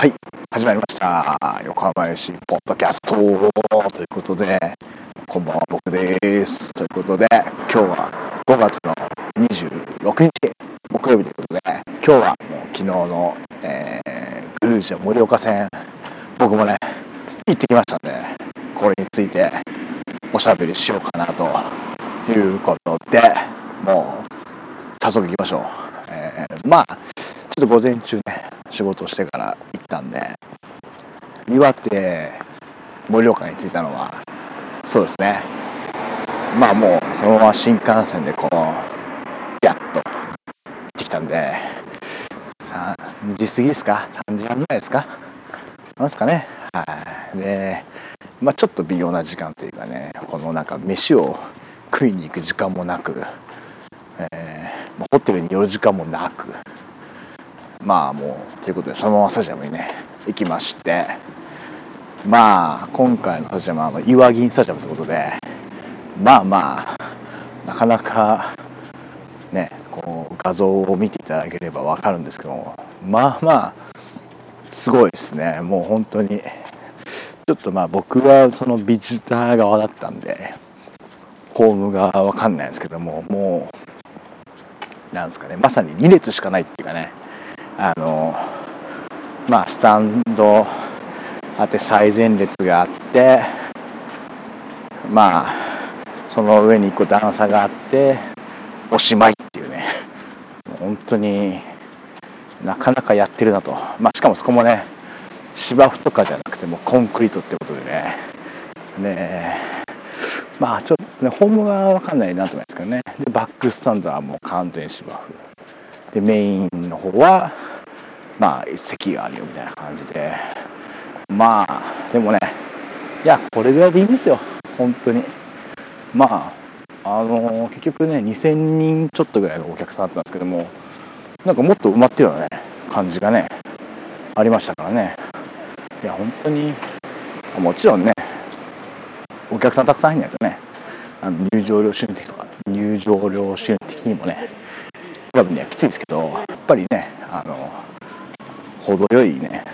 はい。始まりました。横浜市ポッドキャスト。ということでこんばんは僕です。ということで今日は5月の26日木曜日ということで今日はもう昨日の、えー、グルージャ盛岡戦僕もね行ってきましたんでこれについておしゃべりしようかなということでもう早速行きましょう、えー、まあょっと午前中ね仕事してから行ったんで岩手盛岡に着いたのはそうですね。まあもうそのまま新幹線でこうやっと行ってきたんで3時過ぎですか？3時半ぐらいですか？なんですかね？はい。でまあちょっと微妙な時間というかねこのなんか飯を食いに行く時間もなく、えー、ホテルに寄る時間もなくまあもうということでそのままスタジアムにね行きましてまあ今回のスタジアムは岩銀スタジアムということでまあまあなかなかねこう画像を見ていただければ分かるんですけどもまあまあすごいですね。もう本当にちょっとまあ僕はそのビジター側だったんでホームが分かんないんですけどももうなんですかねまさに2列しかないっていうかねあのまあスタンドあって最前列があってまあその上に1個段差があっておしまいっていうね。本当になかなかやってるなと、まあ、しかもそこもね芝生とかじゃなくてもコンクリートってことでね。ねまあちょっとねホームは分かんないなと思いますけどね。でバックスタンドはもう完全芝生。でメインの方はまあ席があるよみたいな感じで。まあでもねいやこれぐらいでいいんですよ。本当に。まああのー、結局ね2000人ちょっとぐらいのお客さんだったんですけどもなんかもっと埋まってるようなね感じがねありましたからね。いや本当にもちろんねお客さんたくさん入んないとねあの入場料収入的とか入場料収入的にもねクラブにはきついですけどやっぱりねあの程よいね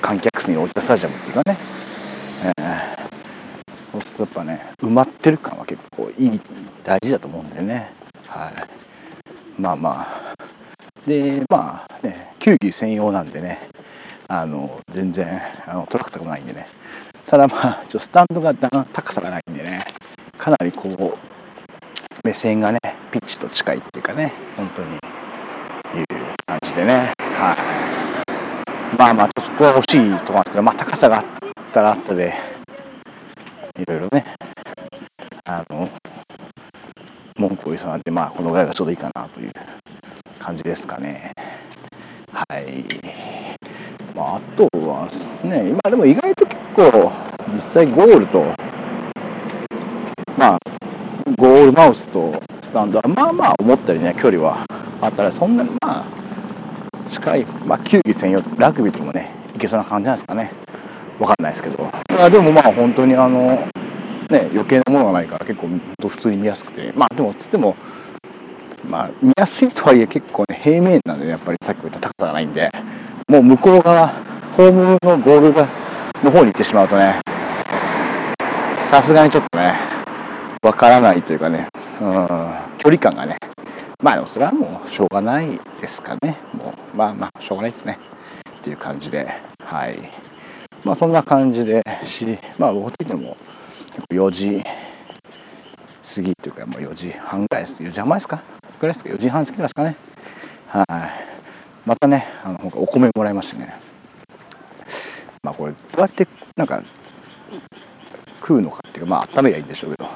観客数に応じたスタジアムっていうかね、えー、そうするとやっぱね埋まってる感は結構いい大事だと思うんでね。はい。まあまあ。でまあね球技専用なんでねあの全然あのトラックターもないんでね。ただまあちょスタンドが高さがないんでねかなりこう目線がねピッチと近いっていうかね本当に。いうじでね。はい。まあまあそこは欲しいとこなんですけどまあ高さがあったらあったでいろいろね。あの文句を言いそうなんでまあこのぐらいがちょうどいいかなという感じですかね。はい。まああとはね今でも意外と結構実際ゴールとまあゴールマウスとスタンドはまあまあ思ったりね距離はあったらそんなにまあ近い、まあ、球技専用ラグビーとかもねいけそうな感じなんですかね。分かんないですけど。あでもまあ本当にあのね余計なものがないから結構普通に見やすくて。まあでもつってもまあ見やすいとはいえ結構ね平面なんで、ね、やっぱりさっきも言った高さがないんでもう向こう側ホームのゴールがの方に行ってしまうとねさすがにちょっとねわからないというかねうん距離感がねまあそれはもうしょうがないですかね。もうまあまあしょうがないですね。っていう感じで。はい。まあそんな感じでしまあ僕ついても4時過ぎというかもう4時半ぐらいです。4時半前ですか？ぐらいですか？4時半過ぎですかね？はい。またねあのお米もらいましてね。まあこれどうやってなんか食うのかっていうかまあ温めりゃいいんでしょうけど。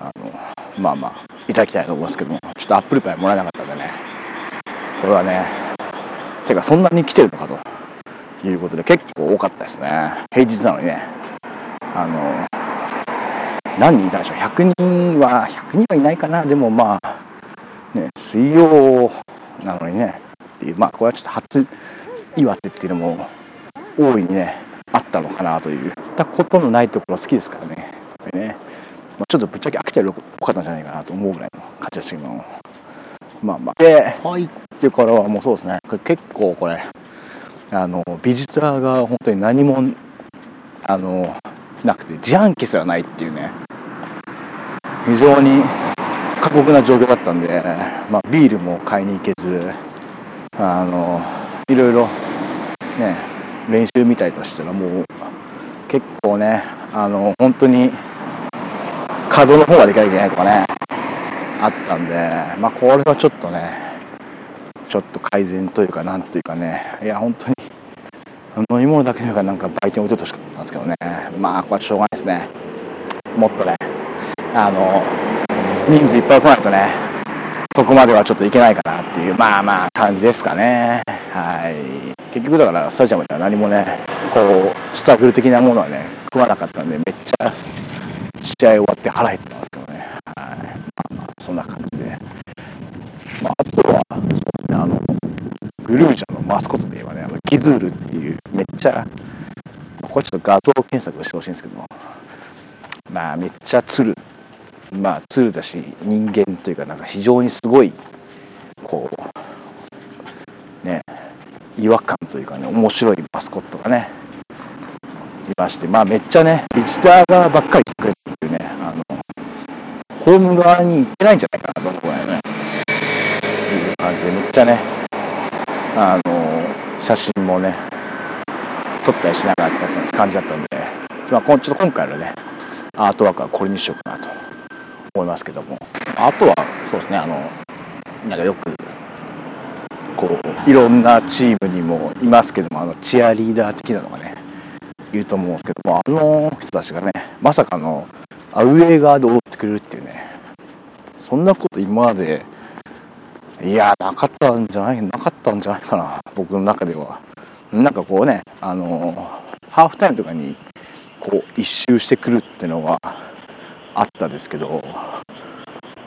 あのまあまあいただきたいと思いますけどもちょっとアップルパイもらえなかったんでね。これはねてかそんなに来てるのかと。いうことで結構多かったですね。平日なのにね。あの何人いたでしょう。100人は100人はいないかな。でもまあね水曜なのにね。っていうまあこれはちょっと初岩手っていうのも大いにね。あったのかなといったことのないところ好きですからね。ね。まあ、ちょっとぶっちゃけ飽きてる多かったんじゃないかなと思うぐらいの感じですけどまあまあ。で入ってからはもうそうですね。結構これあのビジターが本当に何もあのなくて自販機すらないっていうね。非常に過酷な状況だったんで、まあ、ビールも買いに行けずあのいろいろね練習みたいとしたらもう結構ねあの本当に稼働の方ができなきゃいけないとかねあったんでまあこれはちょっとねちょっと改善というかなんというかねいや本当に飲み物だけではなんか売店置いてほしかったんですけどねまあこれはしょうがないですね。もっとねあの人数いっぱい来ないとねそこまではちょっといけないかなっていうまあまあ感じですかね。はい。結局だからスタジアムでは何もねこうスタッフル的なものはね食わなかったんでめっちゃ試合終わって腹減ってたんですけどね。はい。まあまあそんな感じで。まああとはそうですねあのグルージャのマスコットで言えばねあのギズールっていうめっちゃこれちょっと画像検索してほしいんですけども。まあめっちゃツルまあツルだし人間というかなんか非常にすごいこうね違和感というかね面白いマスコットがねいましてまあめっちゃねビジター側ばっかり来てくれるっていうねあのホーム側に行ってないんじゃないかなと思うねいう感じでめっちゃねあの写真もね撮ったりしながらって感じだったんで、まあ、ちょっと今回のねアートワークはこれにしようかなと思いますけども。あとはそうですねあのなんかよくこういろんなチームにもいますけどもあのチアリーダー的なのがねいると思うんですけどもあの人たちがねまさかのアウェー側で踊ってくれるっていうね。そんなこと今までいやなかったんじゃないなかったんじゃないかな僕の中では。なんかこうねあのハーフタイムとかにこう一周してくるっていうのはあったですけど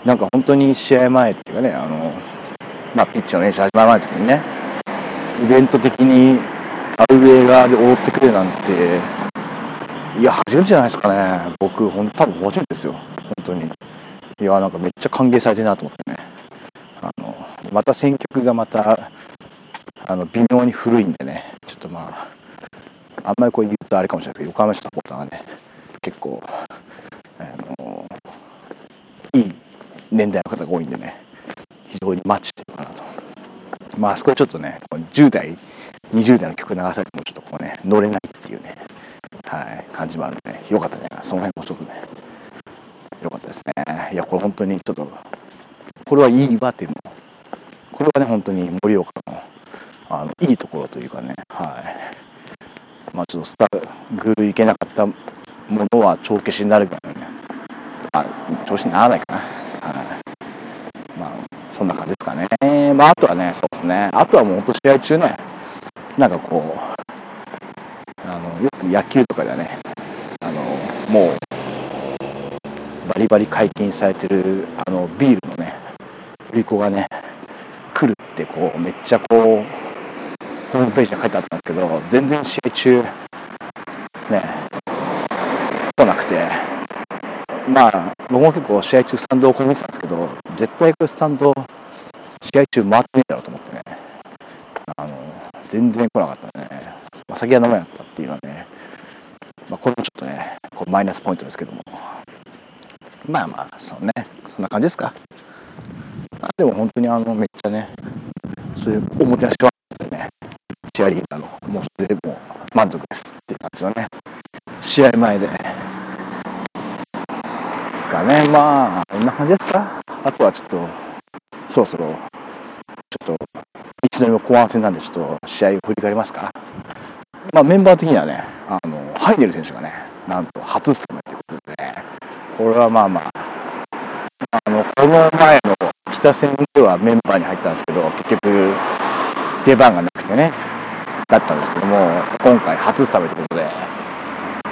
なんか本当に試合前っていうかねあのまあ、ピッチの練習始まる前の時にねイベント的にアウェー側で踊ってくれなんていや初めてじゃないですかね。僕ほん多分初めてですよ。本当に。いやなんかめっちゃ歓迎されてるなと思ってね。あのまた選曲がまたあの微妙に古いんでね。ちょっとまああんまりこう言うとあれかもしれないですけど横浜市サポーターがね結構あのいい年代の方が多いんでね。非常にマッチしてるかなと。まあそこでちょっとね10代20代の曲流されてもちょっとこうね乗れないっていうねはい感じもあるんで、ね、よかったんじゃないかなその辺もすごくねよかったですね。いやこれ本当にちょっとこれはいいわっていうの。これはね本当に盛岡のあのいいところというかねはい。まあちょっとスタグル行けなかったものは帳消しになるからねあ調子にならないかな。はい。まあそんな感じですかね。まああとはねそうですね。あとはもう本当試合中ねなんかこうあのよく野球とかではねあのもうバリバリ解禁されてるあのビールのね売り子がね来るってこうめっちゃこうホームページに書いてあったんですけど全然試合中ね来なくてまあ僕も結構試合中スタンドをこもってたんですけど絶対これスタンド試合中回ってねえだろうと思ってねあの全然来なかったね、まあ、酒が飲めなかったっていうのはね、まあ、これもちょっとねこうマイナスポイントですけども。まあまあそうね。そんな感じですか。あでも本当にあのめっちゃねそういうおもてなしはねチアリーダーのもうそれでもう満足ですっていう感じのね。試合前で。ですかね。まあこんな感じですか。あとはちょっとそろそろ一度目も後半戦なんでちょっと試合を振り返りますか？まあメンバー的にはねあのハイネル選手がねなんと初スタメンということでねこれはまあまああのこの前の北戦ではメンバーに入ったんですけど結局出番がなくてねだったんですけども今回初スタメンということで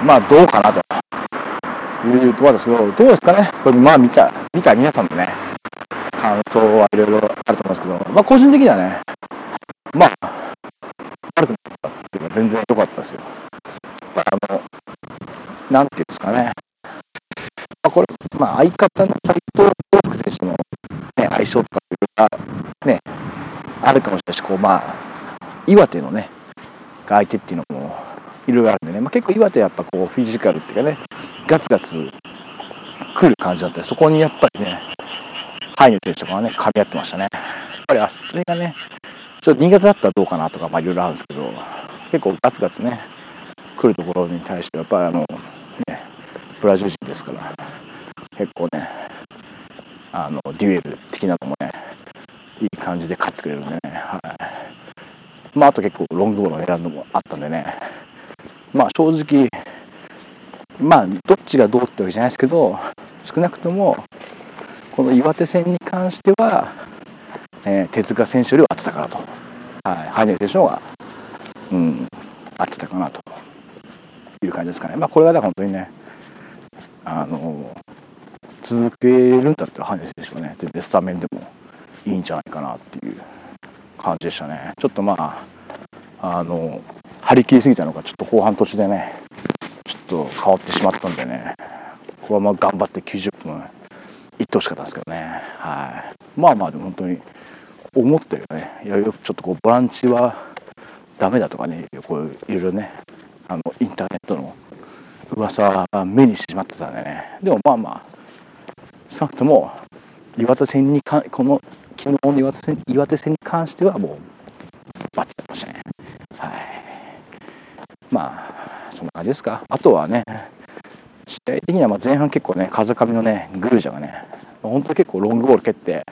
まあどうかなというところですけどどうですかね？これまあ見た見た皆さんのね感想はいろいろあると思いますけどまあ個人的にはねまあ悪くなかったっていうか全然良かったですよ。あのなんていうんですかね。まあ、これ、まあ、相方の斎藤康介選手の、ね、相性とかいうのが、ね、あるかもしれないし、こうまあ、岩手のね、相手っていうのもいろいろあるんでね、まあ、結構岩手やっぱこうフィジカルっていうかねガツガツ来る感じだったりそこにやっぱりねハイネ選手とかはね噛み合ってましたね。やっぱりあそれがねちょっと新潟だったらどうかなとかまあいろいろあるんですけど結構ガツガツね来るところに対してやっぱりあのねブラジル人ですから結構ねあのデュエル的なのもねいい感じで勝ってくれるんでね、はい。まあ、あと結構ロングボールを狙うのもあったんでねまあ正直まあどっちがどうってわけじゃないですけど少なくともこの岩手戦に関しては、えー、手塚選手よりは合ってたかなと、はい、羽根選手の方が、うん、合ってたかなという感じですかね。まあ、これがだから本当にねあの続けるんだったら羽根選手はね全然スタメンでもいいんじゃないかなっていう感じでしたね。ちょっとまああの張り切りすぎたのかちょっと後半途中でねちょっと変わってしまったんでねここはまあ頑張って90分行ってほしかったんですけどね、はい、まあまあでも本当に思ったよね。いやよくちょっとこうボランチはダメだとかね。こういろいろね。あのインターネットの噂は目にしてしまってたんでね。でもまあまあ少なくとも岩手戦にかこの昨日の岩手戦岩手戦に関してはもうバッチリましたね。はい。まあそんな感じですか。あとはね試合的にはま前半結構ね風上のねグルージャがね本当結構ロングボール蹴って、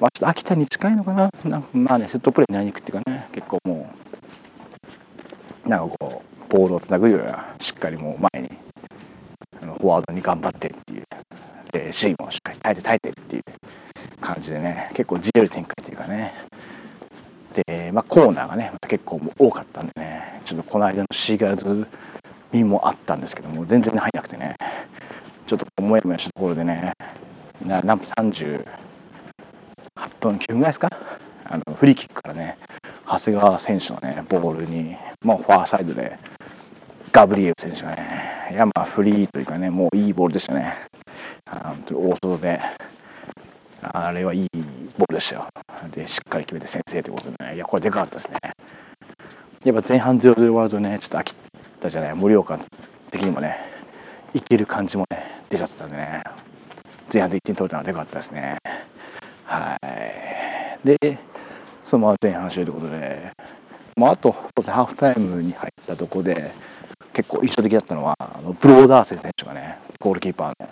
まあ、ちょっと秋田に近いのかな。なんかまあねセットプレーになりにくいっていうかね。結構もうなんかこうボールをつなぐよりはしっかりもう前にあのフォワードに頑張ってっていうでシーンもしっかり耐えて耐えてっていう感じでね結構じれる展開っていうかね。で、まあ、コーナーがねまた結構多かったんでねちょっとこの間のシーガーズ身もあったんですけども全然入んなくてねちょっともやもやしたところでねな何分38分9分ぐらいですか？あのフリーキックからね長谷川選手のねボールに、まあ、ファーサイドでガブリエル選手がねいやまあフリーというかねもういいボールでしたね。大外であれはいいボールでしたよ。でしっかり決めて先制ということでねいやこれでかかったですね。やっぱ前半0-0終わるとねちょっと飽きたじゃない？盛岡的にもねいける感じもね出ちゃってたんでね。前半で1点取れたのはでかかったですね。はい。でそのまま前半終了ということで、まあ、あとハーフタイムに入ったとこで結構印象的だったのはあのブローダーセン選手がねゴールキーパーの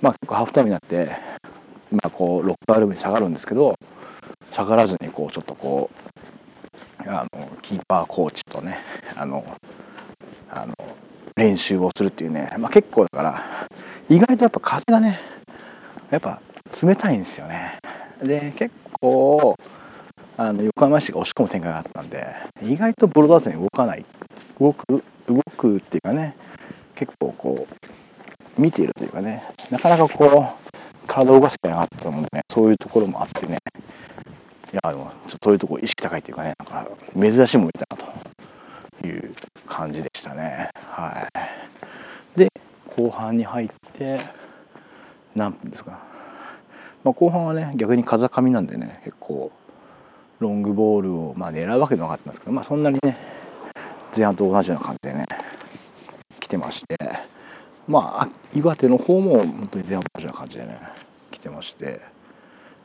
まあ結構ハーフタイムになってまあこうロッカールームに下がるんですけど下がらずにこうちょっとこうあのキーパーコーチとねあのあの練習をするっていうね、まあ、結構だから意外とやっぱ風がねやっぱ冷たいんですよね。で結構あの横浜市が押し込む展開があったんで意外とボルダーズに動かない。動く動くっていうかね結構こう見ているというかねなかなかこう体を動かす機会がなかったと思うんでねそういうところもあってねいやでもちょっとそういうとこ意識高いっていうかねなんか珍しいもの見たなという感じでしたね。はい。で後半に入って何分ですか、まあ、後半はね逆に風上なんでね結構ロングボールを、まあ、狙うわけではなかったんですけど、まあ、そんなにね前半と同じような感じでね来てましてまあ岩手の方も本当に前半と同じような感じでね来てまして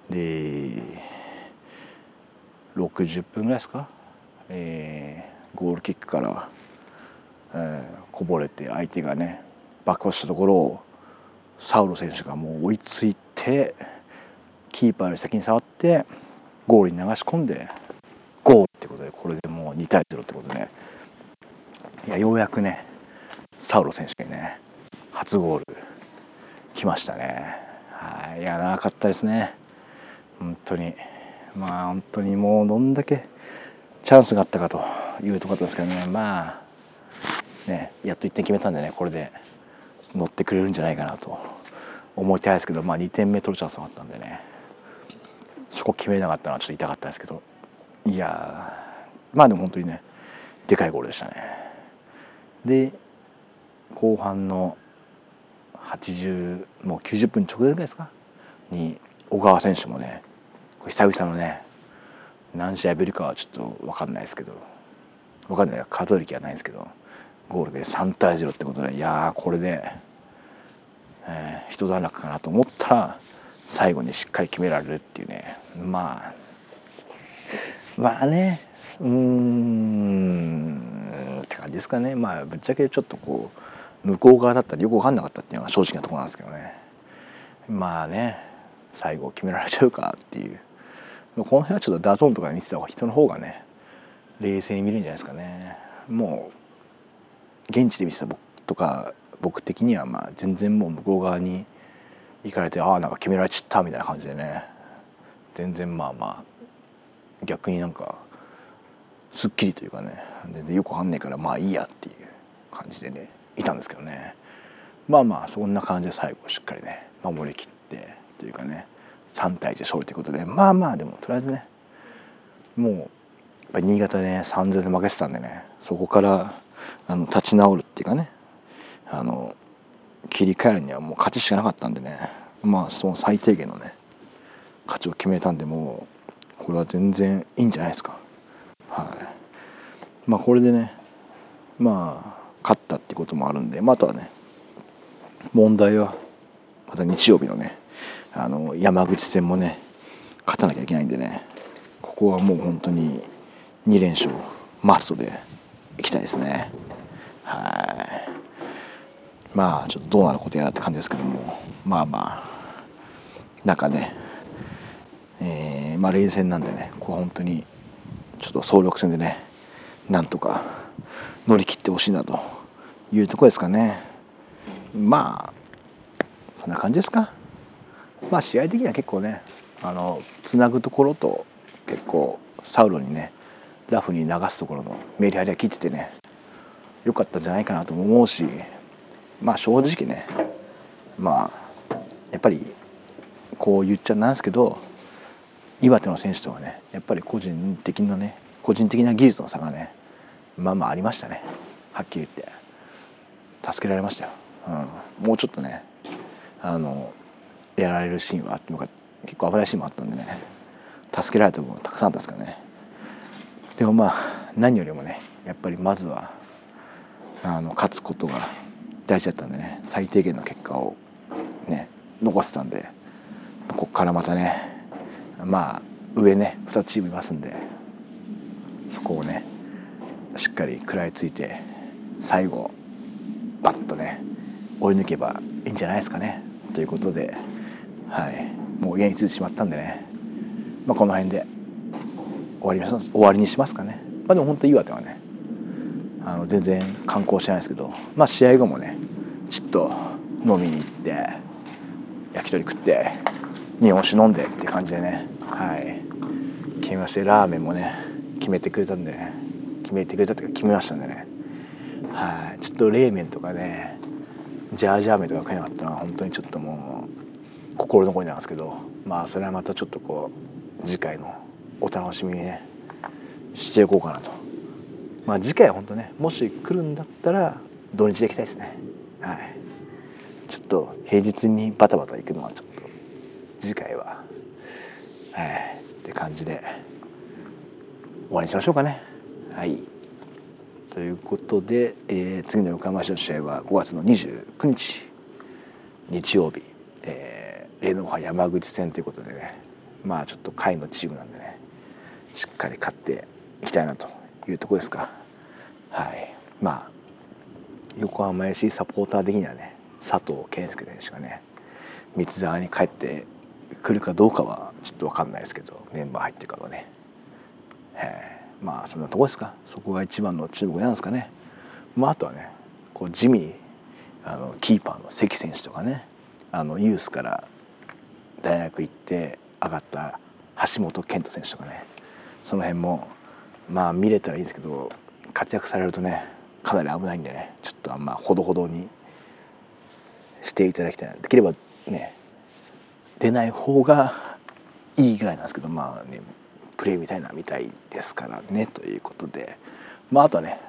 で60分ぐらいですか、えー、ゴールキックからえー、こぼれて相手がね爆発したところをサウロ選手がもう追いついてキーパーより先に触ってゴールに流し込んでゴールってことでこれでもう2対0ってことでね。いやようやくねサウロ選手にね初ゴール来ましたね。はいいや長かったですね。本当に。まあ本当にもうどんだけチャンスがあったかというところですけどね。まあね、やっと1点決めたんでねこれで乗ってくれるんじゃないかなと思いたいですけど、まあ、2点目取るチャンスがあったんでね。そこ決めなかったのはちょっと痛かったですけど。いやまあでも本当にねでかいゴールでしたね。で後半の80もう90分直前ぐらいですか？に小川選手もね久々のね何試合ぶりかはちょっと分かんないですけど。分かんない。数える気はないですけど。ゴールで3対0ってことでいやこれで、えー、一段落かなと思ったら最後にしっかり決められるっていうね。まあ。まあね。うん。って感じですかね。まあぶっちゃけちょっとこう向こう側だったらよく分かんなかったっていうのが正直なとこなんですけどね。まあね。最後決められちゃうかっていう。この辺はちょっとダゾーンとか見てた方が人の方がね冷静に見るんじゃないですかね。もう現地で見てた僕とか僕的にはまあ全然もう向こう側に行かれてああなんか決められちったみたいな感じでね。全然まあまあ逆になんかすっきりというかね。全然よくわかんないからまあいいやっていう感じでねいたんですけどね。まあまあそんな感じで最後しっかりね守りきってというかね3対1勝利ということでまあまあでもとりあえずねもうやっぱり新潟でね3 0で負けてたんでねそこからあの立ち直るっていうかねあの切り替えるにはもう勝ちしかなかったんでね。まあその最低限のね勝ちを決めたんでもうこれは全然いいんじゃないですか。はい。まあこれでねまあ勝ったってこともあるんで、まあ、あとはね問題はまた日曜日のねあの山口戦もね勝たなきゃいけないんでねここはもう本当に2連勝マストでいきたいですね。はい。まあちょっとどうなることやらって感じですけども。まあまあ。なんかねえー、まあ連戦なんでね。ここ本当にちょっと総力戦でねなんとか乗り切ってほしいなと。いうとこですかね。まあそんな感じですか。まあ試合的には結構ねあのつなぐところと結構サウロにねラフに流すところのメリハリは切っててね良かったんじゃないかなとも思うし。まあ正直ねまあやっぱりこう言っちゃなんですけど岩手の選手とはねやっぱり個人的なね個人的な技術の差がねまあまあありましたね。はっきり言って。助けられましたよ、うん、もうちょっとねあのやられるシーンはあっても結構危ないシーンもあったんでね助けられた部分たくさんあったんですからね。でもまあ何よりもねやっぱりまずはあの勝つことが大事だったんでね最低限の結果をね残せたんでここからまたねまあ上ね2チームいますんでそこをねしっかり食らいついて最後バッとね追い抜けばいいんじゃないですかねということではいもう家に着いてしまったんでね、まあ、この辺で終わり終わりにしますかね。まあでも本当岩手はねあの全然観光してないですけどまあ試合後もねちょっと飲みに行って焼き鳥食って日本酒飲んでって感じでねはい。決めましてラーメンもね決めてくれたんで、ね、決めてくれたっていうか決めましたんでね。はい。ちょっと冷麺とかねジャージャー麺とか食えなかったのは本当にちょっともう心残りなんですけどまあそれはまたちょっとこう次回のお楽しみにねしていこうかなと。まあ次回は本当ねもし来るんだったら土日で行きたいですね。はい。ちょっと平日にバタバタ行くのはちょっと次回は。はい。って感じで終わりにしましょうかね。はい。ということで、えー、次の横浜市の試合は5月の29日日曜日、えー、霊能派山口戦ということでね。まあちょっと下位のチームなんでねしっかり勝っていきたいなというとこですか。はい。まあ横浜 FC サポーター的にはね佐藤健介選手がね三沢に帰って来るかどうかはちょっと分かんないですけどメンバー入ってるかはね、えー、まあそんなとこですか？そこが一番の注目なんですかね？まああとはねこう地味にあのキーパーの関選手とかねあのユースから大学行って上がった橋本健人選手とかねその辺もまあ見れたらいいんですけど活躍されるとねかなり危ないんでねちょっとあんまほどほどにしていただきたい。できればね出ない方がいいぐらいなんですけどまあねプレーみたいなみたいですからねということで。まああとはね、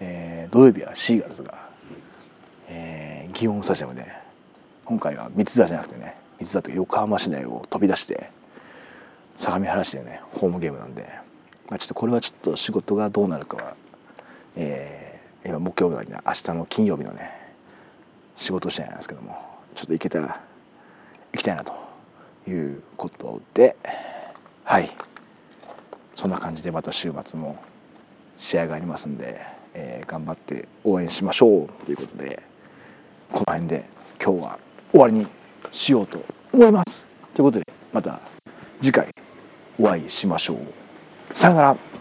えー、土曜日はシーガルズが、えー、祇園スタジアムで今回は三ツ沢じゃなくてね三ツ沢という横浜市内を飛び出して相模原市でねホームゲームなんで、まあ、ちょっとこれはちょっと仕事がどうなるかはえー、今木曜日は明日の金曜日のね仕事してないんですけどもちょっと行けたら行きたいなということではい。そんな感じでまた週末も試合がありますんで、えー、頑張って応援しましょうということでこの辺で今日は終わりにしようと思います。ということでまた次回お会いしましょう。さよなら。